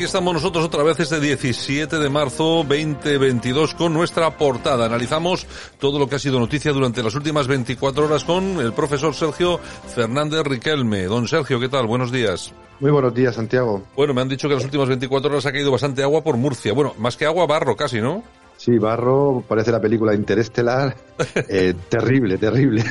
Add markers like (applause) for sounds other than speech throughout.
Aquí estamos nosotros otra vez este 17 de marzo 2022 con nuestra portada. Analizamos todo lo que ha sido noticia durante las últimas 24 horas con el profesor Sergio Fernández Riquelme. Don Sergio, ¿qué tal? Buenos días. Muy buenos días, Santiago. Bueno, me han dicho que las últimas 24 horas ha caído bastante agua por Murcia. Bueno, más que agua, barro casi, ¿no? Sí, Barro, parece la película Interestelar. (laughs) Eh, terrible, terrible.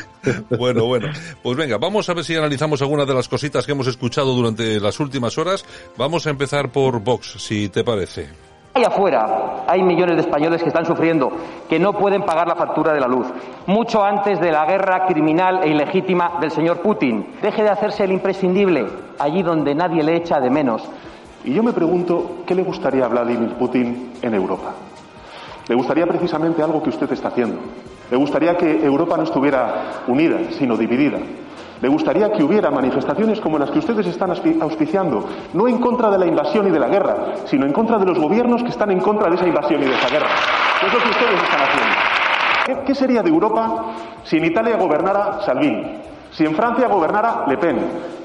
Bueno, bueno. (laughs) Pues venga, vamos a ver si analizamos algunas de las cositas que hemos escuchado durante las últimas horas. Vamos a empezar por Vox, si te parece. Ahí afuera hay millones de españoles que están sufriendo, que no pueden pagar la factura de la luz, mucho antes de la guerra criminal e ilegítima del señor Putin. Deje de hacerse el imprescindible, allí donde nadie le echa de menos. Y yo me pregunto, ¿qué le gustaría a Vladimir Putin en Europa? Le gustaría precisamente algo que usted está haciendo. Le gustaría que Europa no estuviera unida, sino dividida. Le gustaría que hubiera manifestaciones como las que ustedes están auspiciando, no en contra de la invasión y de la guerra, sino en contra de los gobiernos que están en contra de esa invasión y de esa guerra. es lo que ustedes están haciendo. ¿Qué sería de Europa si en Italia gobernara Salvini? Si en Francia gobernara Le Pen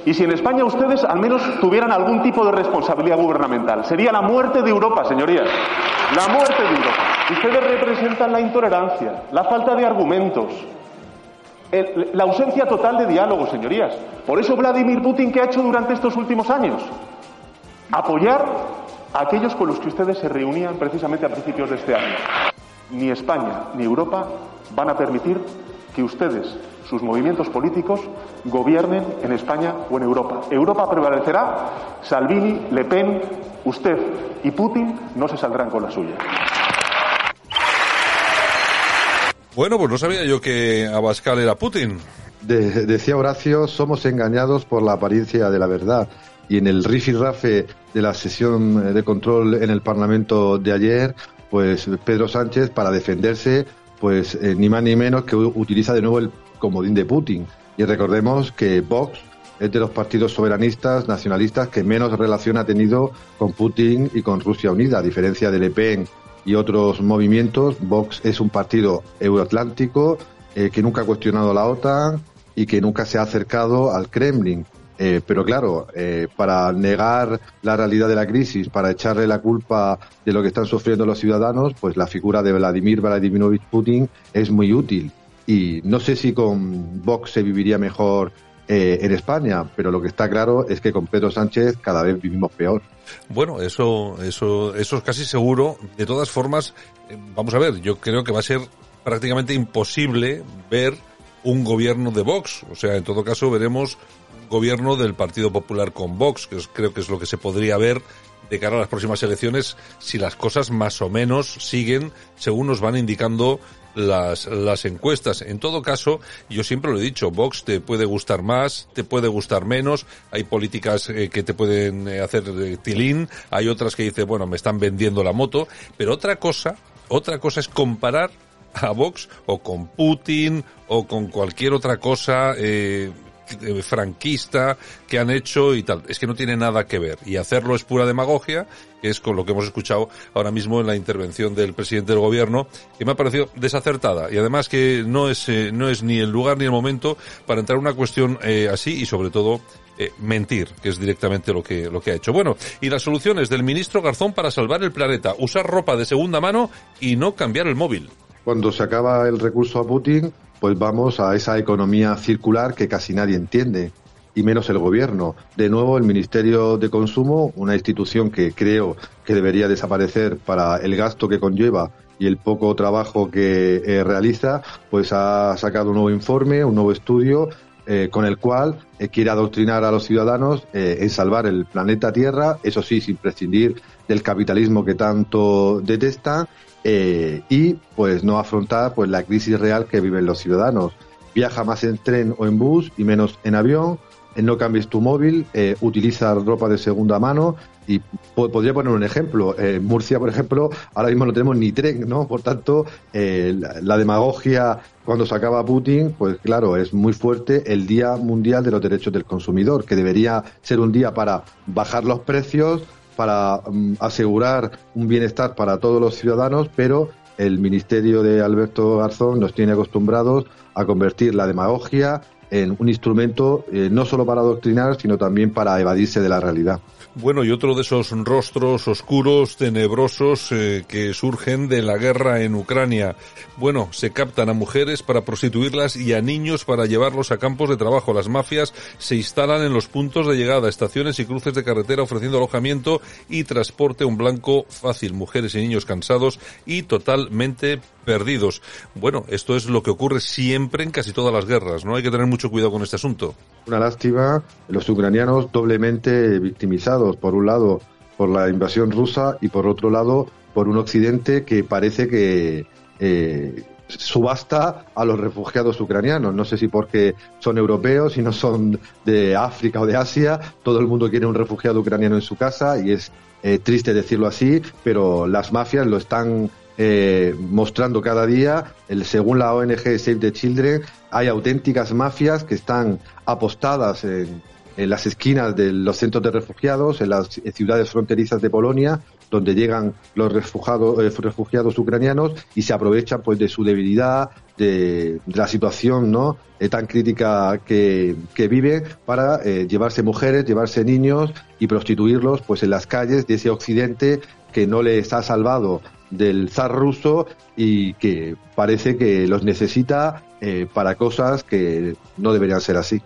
y si en España ustedes al menos tuvieran algún tipo de responsabilidad gubernamental. Sería la muerte de Europa, señorías. La muerte de. Ustedes representan la intolerancia, la falta de argumentos, la ausencia total de diálogo, señorías. Por eso Vladimir Putin, ¿qué ha hecho durante estos últimos años? Apoyar a aquellos con los que ustedes se reunían precisamente a principios de este año. Ni España ni Europa van a permitir que ustedes sus movimientos políticos gobiernen en España o en Europa. Europa prevalecerá, Salvini, Le Pen, usted y Putin no se saldrán con la suya. Bueno, pues no sabía yo que Abascal era Putin. decía Horacio, somos engañados por la apariencia de la verdad. Y en el rifirrafe de la sesión de control en el Parlamento de ayer, pues Pedro Sánchez, para defenderse, pues eh, ni más ni menos que utiliza de nuevo el comodín de Putin. Y recordemos que Vox es de los partidos soberanistas, nacionalistas, que menos relación ha tenido con Putin y con Rusia Unida, a diferencia de Le Pen y otros movimientos. Vox es un partido euroatlántico eh, que nunca ha cuestionado la OTAN y que nunca se ha acercado al Kremlin. Eh, pero claro, eh, para negar la realidad de la crisis, para echarle la culpa de lo que están sufriendo los ciudadanos, pues la figura de Vladimir Vladimirovich Putin es muy útil. Y no sé si con Vox se viviría mejor eh, en España, pero lo que está claro es que con Pedro Sánchez cada vez vivimos peor. Bueno, eso, eso, eso es casi seguro. De todas formas, eh, vamos a ver, yo creo que va a ser prácticamente imposible ver un gobierno de Vox. O sea, en todo caso veremos gobierno del Partido Popular con Vox, que creo que es lo que se podría ver de cara a las próximas elecciones si las cosas más o menos siguen según nos van indicando las, las encuestas. En todo caso, yo siempre lo he dicho, Vox te puede gustar más, te puede gustar menos, hay políticas eh, que te pueden eh, hacer eh, tilín, hay otras que dice, bueno, me están vendiendo la moto, pero otra cosa, otra cosa es comparar a Vox o con Putin o con cualquier otra cosa franquista que han hecho y tal. Es que no tiene nada que ver. Y hacerlo es pura demagogia, que es con lo que hemos escuchado ahora mismo en la intervención del presidente del gobierno, que me ha parecido desacertada. Y además que no es, eh, no es ni el lugar ni el momento para entrar en una cuestión eh, así y sobre todo mentir, que es directamente lo que, lo que ha hecho. Bueno, y las soluciones del ministro Garzón para salvar el planeta. Usar ropa de segunda mano y no cambiar el móvil. Cuando se acaba el recurso a Putin, pues vamos a esa economía circular que casi nadie entiende, y menos el gobierno. De nuevo, el Ministerio de Consumo, una institución que creo que debería desaparecer para el gasto que conlleva y el poco trabajo que eh, realiza, pues ha sacado un nuevo informe, un nuevo estudio eh, con el cual eh, quiere adoctrinar a los ciudadanos eh, en salvar el planeta Tierra, eso sí, sin prescindir del capitalismo que tanto detesta y pues no afrontar pues la crisis real que viven los ciudadanos. Viaja más en tren o en bus y menos en avión, no cambies tu móvil, utiliza ropa de segunda mano y podría poner un ejemplo. En Murcia, por ejemplo, ahora mismo no tenemos ni tren, ¿no? Por tanto, eh, la, demagogia cuando se acaba Putin, pues claro, es muy fuerte el Día Mundial de los Derechos del Consumidor, que debería ser un día para bajar los precios, para mm, asegurar un bienestar para todos los ciudadanos, pero el Ministerio de Alberto Garzón nos tiene acostumbrados a convertir la demagogia en un instrumento eh, no solo para adoctrinar, sino también para evadirse de la realidad. Bueno, y otro de esos rostros oscuros, tenebrosos, eh, que surgen de la guerra en Ucrania. Bueno, se captan a mujeres para prostituirlas y a niños para llevarlos a campos de trabajo. Las mafias se instalan en los puntos de llegada, estaciones y cruces de carretera ofreciendo alojamiento y transporte un blanco fácil. Mujeres y niños cansados y totalmente perdidos. Bueno, esto es lo que ocurre siempre en casi todas las guerras, ¿no? Hay que tener mucho cuidado con este asunto. Una lástima, los ucranianos doblemente victimizados, por un lado por la invasión rusa y por otro lado por un occidente que parece que eh, subasta a los refugiados ucranianos. No sé si porque son europeos y no son de África o de Asia, todo el mundo quiere un refugiado ucraniano en su casa y es eh, triste decirlo así, pero las mafias lo están eh, mostrando cada día, el, según la ONG Save the Children, hay auténticas mafias que están apostadas en, las esquinas de los centros de refugiados, en las ciudades fronterizas de Polonia, donde llegan los refugiados, eh, refugiados ucranianos y se aprovechan pues de su debilidad, de, la situación no eh, tan crítica que, que viven para llevarse mujeres, llevarse niños y prostituirlos pues en las calles de ese occidente que no les ha salvado del zar ruso y que parece que los necesita eh, para cosas que no deberían ser así.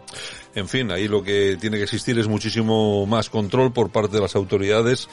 En fin, ahí lo que tiene que existir es muchísimo más control por parte de las autoridades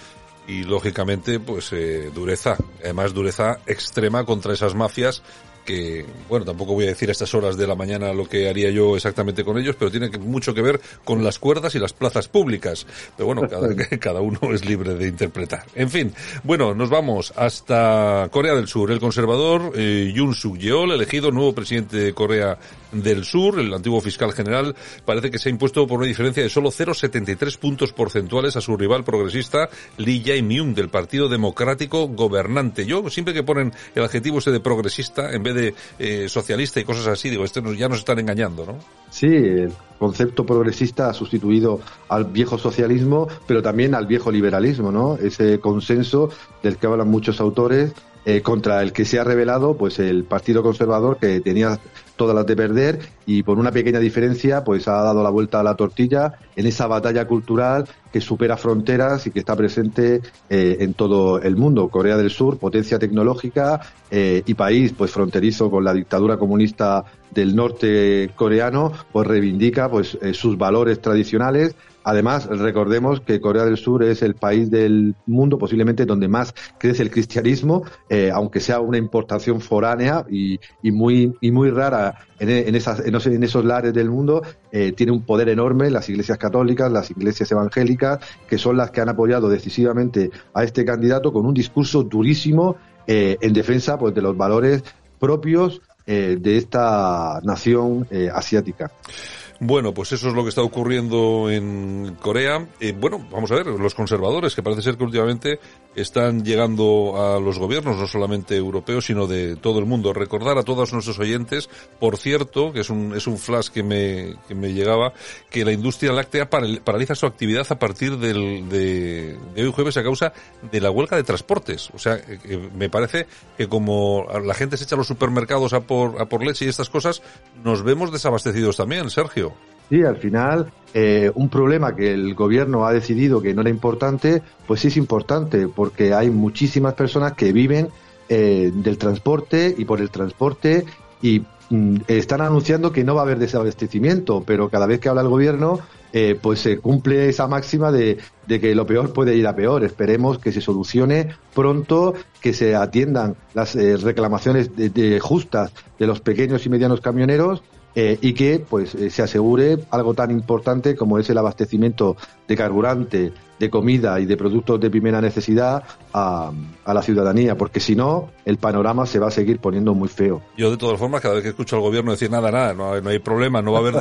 y lógicamente pues eh, dureza, además dureza extrema contra esas mafias que, bueno, tampoco voy a decir a estas horas de la mañana lo que haría yo exactamente con ellos, pero tiene mucho que ver con las cuerdas y las plazas públicas. Pero bueno, cada, (laughs) cada uno es libre de interpretar. En fin, bueno, nos vamos hasta Corea del Sur. El conservador eh, Yoon Suk Yeol, elegido nuevo presidente de Corea del Sur, el antiguo fiscal general, parece que se ha impuesto por una diferencia de solo 0,73 puntos porcentuales a su rival progresista Lee Jae-myung del Partido Democrático Gobernante. Yo siempre que ponen el adjetivo ese de progresista en vez de eh, socialista y cosas así, digo, este ya nos están engañando, ¿no? Sí, el concepto progresista ha sustituido al viejo socialismo, pero también al viejo liberalismo, ¿no? Ese consenso del que hablan muchos autores eh, contra el que se ha revelado pues el Partido Conservador que tenía todas las de perder y por una pequeña diferencia pues ha dado la vuelta a la tortilla en esa batalla cultural que supera fronteras y que está presente eh, en todo el mundo. Corea del Sur, potencia tecnológica eh, y país pues fronterizo con la dictadura comunista del norte coreano, pues reivindica pues sus valores tradicionales Además, recordemos que Corea del Sur es el país del mundo posiblemente donde más crece el cristianismo, eh, aunque sea una importación foránea y, muy, y muy rara en, en, esos lares del mundo, eh, tiene un poder enorme las iglesias católicas, las iglesias evangélicas, que son las que han apoyado decisivamente a este candidato con un discurso durísimo eh, en defensa pues, de los valores propios de esta nación asiática. Bueno, pues eso es lo que está ocurriendo en Corea. Eh, bueno, vamos a ver, los conservadores, que parece ser que últimamente están llegando a los gobiernos, no solamente europeos, sino de todo el mundo. Recordar a todos nuestros oyentes, por cierto, que es un, es un flash que me, que me llegaba, que la industria láctea paraliza su actividad a partir del, de, de hoy jueves a causa de la huelga de transportes. O sea, eh, me parece que como la gente se echa a los supermercados a por, a por leche y estas cosas, nos vemos desabastecidos también, Sergio. Sí, al final, eh, un problema que el gobierno ha decidido que no era importante, pues sí es importante, porque hay muchísimas personas que viven eh, del transporte y por el transporte y mm, están anunciando que no va a haber desabastecimiento, pero cada vez que habla el gobierno, eh, pues se cumple esa máxima de, que lo peor puede ir a peor. Esperemos que se solucione pronto, que se atiendan las reclamaciones de, justas de los pequeños y medianos camioneros eh, y que pues eh, se asegure algo tan importante como es el abastecimiento de carburante, de comida y de productos de primera necesidad a, la ciudadanía, porque si no, el panorama se va a seguir poniendo muy feo. Yo, de todas formas, cada vez que escucho al gobierno decir nada, nada, no, no hay problema, no va a haber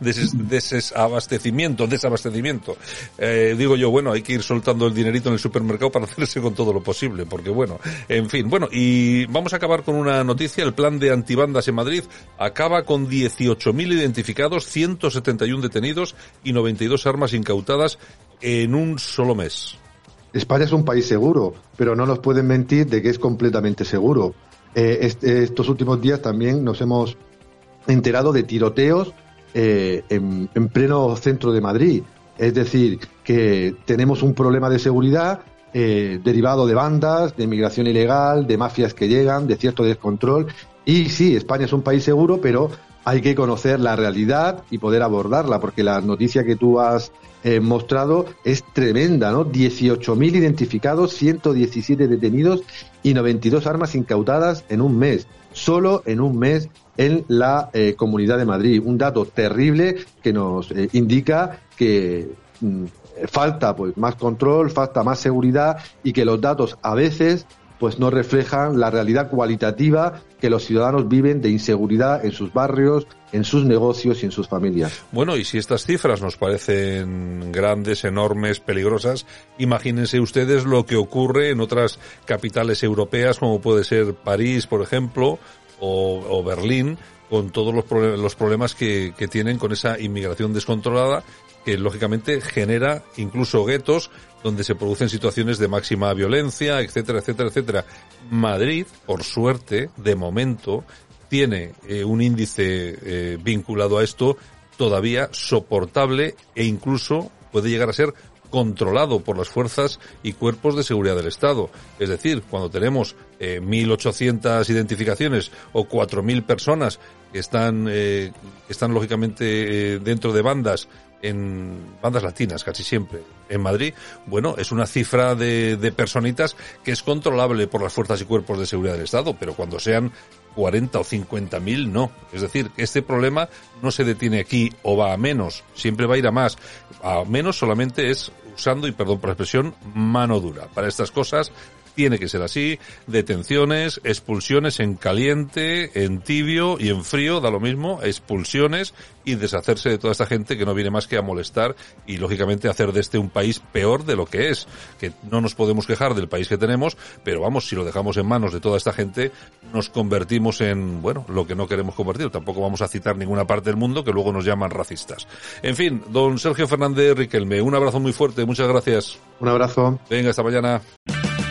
desabastecimiento, desabastecimiento. Eh, digo yo, bueno, hay que ir soltando el dinerito en el supermercado para (laughs) hacerse con todo lo posible, porque bueno, en fin, bueno, y vamos a acabar con una noticia, el plan de antibandas en Madrid acaba con 18.000 identificados, 171 detenidos y 92 armas incautadas en un solo mes. España es un país seguro, pero no nos pueden mentir de que es completamente seguro. Eh, estos últimos días también nos hemos enterado de tiroteos eh, en, pleno centro de Madrid. Es decir, que tenemos un problema de seguridad eh, derivado de bandas, de inmigración ilegal, de mafias que llegan, de cierto descontrol. Y sí, España es un país seguro, pero hay que conocer la realidad y poder abordarla, porque la noticia que tú has eh, mostrado es tremenda, ¿no? 18.000 identificados, 117 detenidos y 92 armas incautadas en un mes, solo en un mes en la eh, Comunidad de Madrid. Un dato terrible que nos eh, indica que mm, falta pues más control, falta más seguridad y que los datos a veces pues no reflejan la realidad cualitativa que los ciudadanos viven de inseguridad en sus barrios, en sus negocios y en sus familias. Bueno, y si estas cifras nos parecen grandes, enormes, peligrosas, imagínense ustedes lo que ocurre en otras capitales europeas como puede ser París, por ejemplo, o, Berlín, con todos los, los problemas que, que tienen con esa inmigración descontrolada que lógicamente genera incluso guetos donde se producen situaciones de máxima violencia, etcétera, etcétera, etcétera. Madrid, por suerte, de momento, tiene eh, un índice eh, vinculado a esto todavía soportable e incluso puede llegar a ser controlado por las fuerzas y cuerpos de seguridad del Estado. Es decir, cuando tenemos eh, 1.800 identificaciones o 4.000 personas que están, eh, están lógicamente eh, dentro de bandas en bandas latinas casi siempre en Madrid, bueno, es una cifra de, de personitas que es controlable por las fuerzas y cuerpos de seguridad del Estado, pero cuando sean 40 o 50 mil, no. Es decir, este problema no se detiene aquí o va a menos, siempre va a ir a más. A menos solamente es usando, y perdón por la expresión, mano dura. Para estas cosas tiene que ser así, detenciones, expulsiones en caliente, en tibio y en frío, da lo mismo, expulsiones y deshacerse de toda esta gente que no viene más que a molestar y lógicamente hacer de este un país peor de lo que es, que no nos podemos quejar del país que tenemos, pero vamos, si lo dejamos en manos de toda esta gente, nos convertimos en, bueno, lo que no queremos convertir. Tampoco vamos a citar ninguna parte del mundo que luego nos llaman racistas. En fin, don Sergio Fernández Riquelme, un abrazo muy fuerte, muchas gracias. Un abrazo. Venga, hasta mañana.